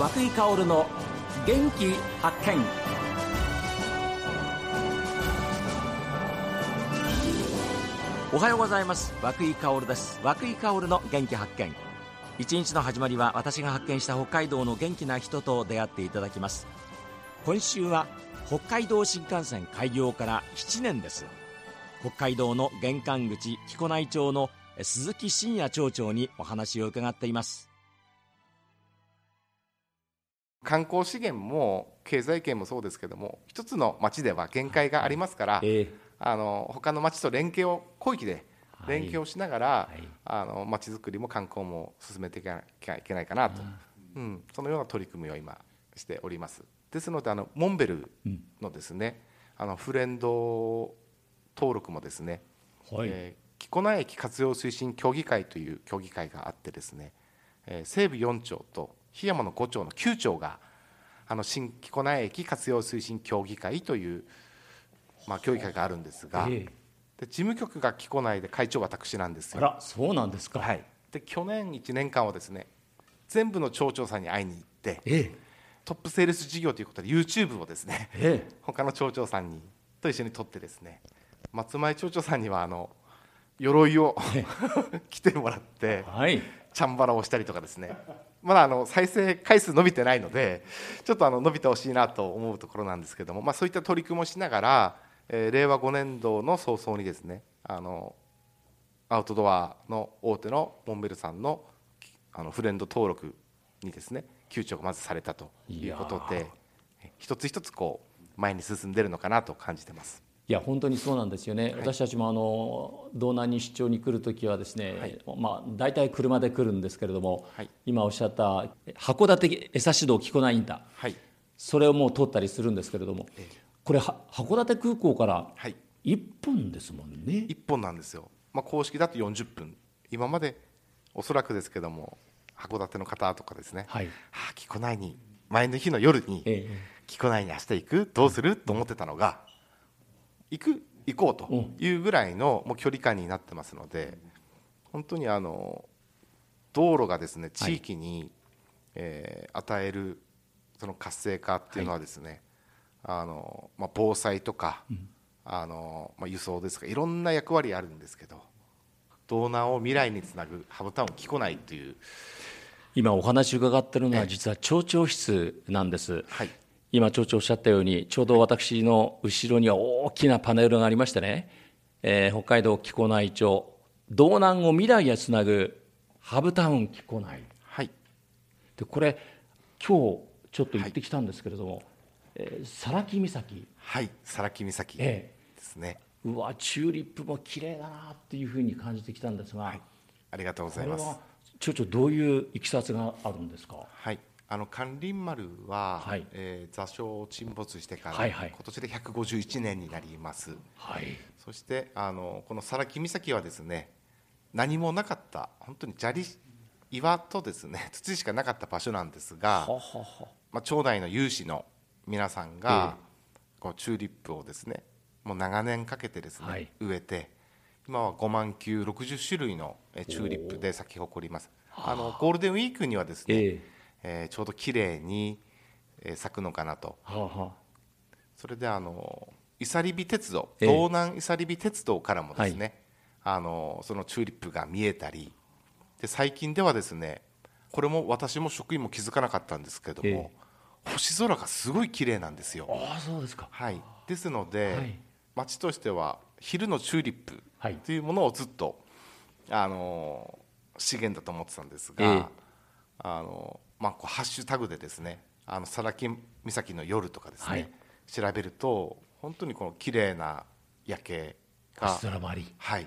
和久井薫の元気発見。おはようございます。和久井薫です。和久井薫の元気発見。一日の始まりは私が発見した北海道の元気な人と出会っていただきます。今週は北海道新幹線開業から7年です。北海道の玄関口木古内町の鈴木真也町長にお話を伺っています。観光資源も経済圏もそうですけども一つの町では限界がありますから、えーあの他の町と連携を広域で連携をしながら、はい、あの町づくりも観光も進めていかなきゃいけないかなと、うん、そのような取り組みを今しております。ですのであのモンベルのですね、うん、あのフレンド登録もですね、はい。えー、木古内駅活用推進協議会という協議会があってですね、えー、西部4町と檜山の5町の9町があの新木古内駅活用推進協議会というまあ、協議会があるんですが、えで事務局が木古内で会長私なんですよ。あらそうなんですか、はい、で去年1年間はですね全部の町長さんに会いに行って、えトップセールス事業ということで YouTube をですね、え他の町長さんにと一緒に撮ってですね松前町長さんにはあの鎧を 着てもらって、はい、チャンバラをしたりとかですねまだあの再生回数伸びてないのでちょっとあの伸びてほしいなと思うところなんですけども、まあ、そういった取り組みをしながらえー、令和5年度の早々にですねあのアウトドアの大手のモンベルさんのあのフレンド登録にですね窮地がまずされたということで一つ一つこう前に進んでるのかなと感じてます。いや本当にそうなんですよね、はい、私たちもあの道南に出張に来るときはですね、はい、まあ、大体車で来るんですけれども、はい、今おっしゃった函館江差道木古内インター、はい、それをもう通ったりするんですけれども、ええ。これ函館空港から1本ですもんね、はい、1本なんですよ、まあ、公式だと40分。今までおそらくですけども函館の方とかですね、はい、はあ、木古内に。前の日の夜に、ええ、木古内に明日行く？どうする？と思ってたのが行く行こうというぐらいのもう距離感になってますので本当にあの道路がですね地域に、はい、えー、与えるその活性化っていうのはですね、あの、まあ、防災とか、うん、あのまあ、輸送ですかいろんな役割あるんですけど道南を未来につなぐハブタウン木古内という。今お話伺ってるのは実は町長室なんです、はい、今町長おっしゃったようにちょうど私の後ろには大きなパネルがありましてね、えー、北海道木古内町道南を未来へつなぐハブタウン木古内、はい、でこれ今日ちょっと行ってきたんですけれども、はい。えー、皿木岬。はい皿木岬ですね、えー、うわチューリップも綺麗だなっていうふうに感じてきたんですが、はい、ありがとうございます。町長どういういきさつがあるんですか？はいあの関林丸は、はい、えー、座礁沈没してから、はいはい、今年で151年になります、はい、そしてあのこの皿木岬はですね何もなかった本当に砂利岩とですね 土しかなかった場所なんですが、まあ、町内の有志の皆さんがこうチューリップをですねもう長年かけてですね、はい、植えて今は5万球60種類のチューリップで咲き誇ります。あ。のゴールデンウィークにはですね、えー、えー、ちょうど綺麗に咲くのかなと、はそれであの伊佐リビ鉄道、えー、道南伊佐リビ鉄道からもですね、はい、あのそのチューリップが見えたりで最近ではですねこれも私も職員も気づかなかったんですけども、えー星空がすごい綺麗なんですよ。あそうですか、はい、ですので、はい、町としては昼のチューリップとい。うものをずっと、あの資源だと思ってたんですが、えー、あのまあ、こうハッシュタグでですねあの佐木岬の夜とかですね、はい、調べると本当にこの綺麗な夜景がはい。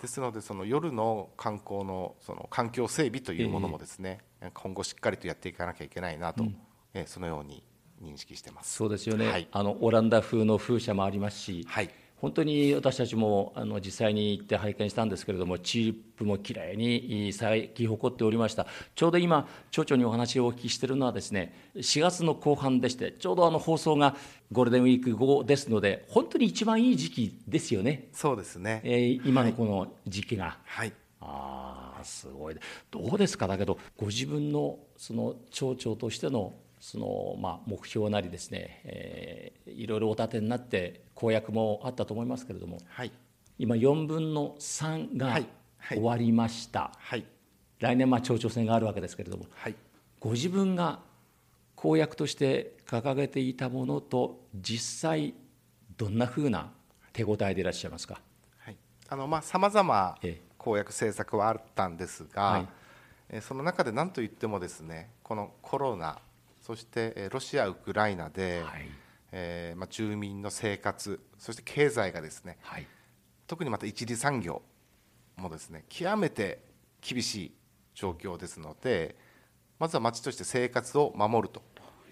ですのでその夜の観光のその環境整備というものもですね、えー、今後しっかりとやっていかなきゃいけないなと、うん。えそのように認識してます。そうですよね、はい、あのオランダ風の風車もありますし、はい、本当に私たちもあの実際に行って拝見したんですけれども、チープもきれいに咲き誇っておりました、ちょうど今、町長にお話をお聞きしているのは、ですね4月の後半でして、ちょうどあの放送がゴールデンウィーク後ですので、本当に一番いい時期ですよね、そうですね、えー、今のこの時期が。はい、はい、あすごい。どうですか？だけどご自分のその町長としてのそのまあ目標なりですね、えー、いろいろお立てになって公約もあったと思いますけれども、はい、今4分の3が終わりました、はい、来年まあ町長選があるわけですけれども、はい、ご自分が公約として掲げていたものと実際どんなふうな手応えでいらっしゃいますか？はい、あのまあさまざま公約政策はあったんですが、はい、その中で何と言ってもですねこのコロナそしてロシア、ウクライナで、はい、えー、まあ、住民の生活そして経済がですね、はい、特にまた一次産業もですね極めて厳しい状況ですのでまずは町として生活を守ると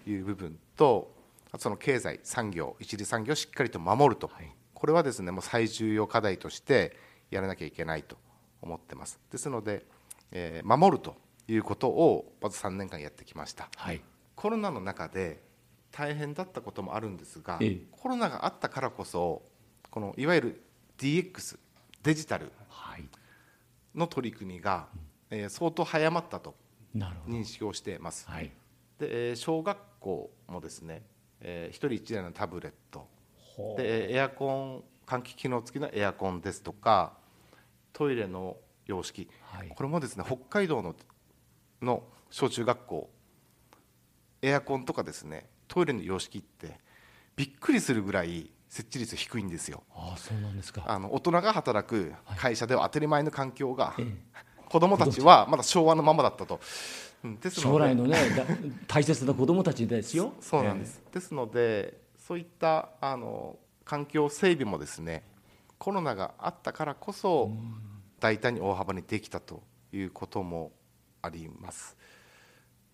いう部分とその経済産業一次産業をしっかりと守ると、はい、これはですねもう最重要課題としてやらなきゃいけないと思ってます。ですので、えー、守るということをまず3年間やってきました、はい、コロナの中で大変だったこともあるんですが、ええ、コロナがあったからこそこのいわゆる DX デジタルの取り組みが、はい、えー、相当早まったと認識をしています。はい、で小学校もですね、えー、1人1台のタブレット。でエアコン換気機能付きのエアコンですとかトイレの様式、はい、これもですね北海道のの小中学校エアコンとかですねトイレの様式ってびっくりするぐらい設置率低いんですよ。あそうなんですかあの大人が働く会社では当たり前の環境が、はい、子どもたちはまだ昭和のままだったと。将来のね大切な子どもたちですよ。そうなんです、えー、ですのでそういったあの環境整備もですねコロナがあったからこそ大胆に大幅にできたということもあります。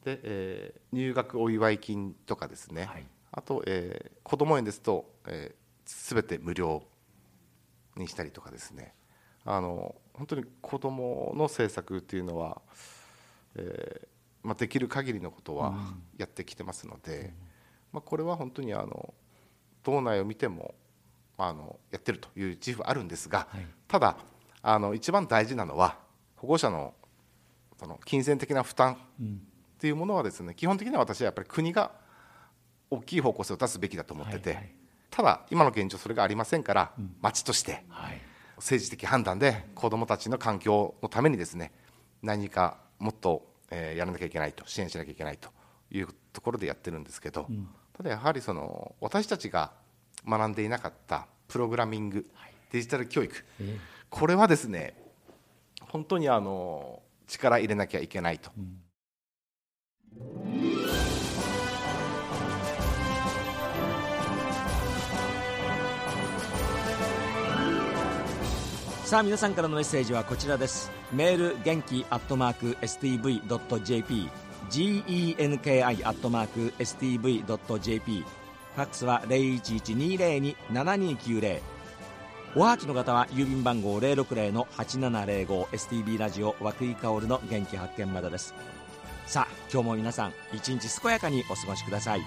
で、えー、入学お祝い金とかですね、はい、あと、えー、子ども園ですと、えー、全て無料にしたりとかですね。あの本当に子どもの政策っていうのは、えーまあ、できる限りのことはやってきてますので、うん、まあ、これは本当にあの道内を見てもあのやってるという自負あるんですが、はい、ただあの一番大事なのは保護者のその金銭的な負担っていうものはですね基本的には私はやっぱり国が大きい方向性を出すべきだと思ってて、はいはい、ただ今の現状それがありませんから、うん、町として政治的判断で子どもたちの環境のためにですね何かもっと、えー、やらなきゃいけないと支援しなきゃいけないというところでやってるんですけど、うん、ただやはりその私たちが学んでいなかったプログラミング、はい、デジタル教育、これはですね本当にあの力入れなきゃいけないと。さあ皆さんからのメッセージはこちらです。メール元気アットマーク STV.jp genki アットマーク STV.jp ファックスは0112027290おはきの方は郵便番号060-8705 STB ラジオ和久井薫の元気発見までです。さあ今日も皆さん一日健やかにお過ごしください。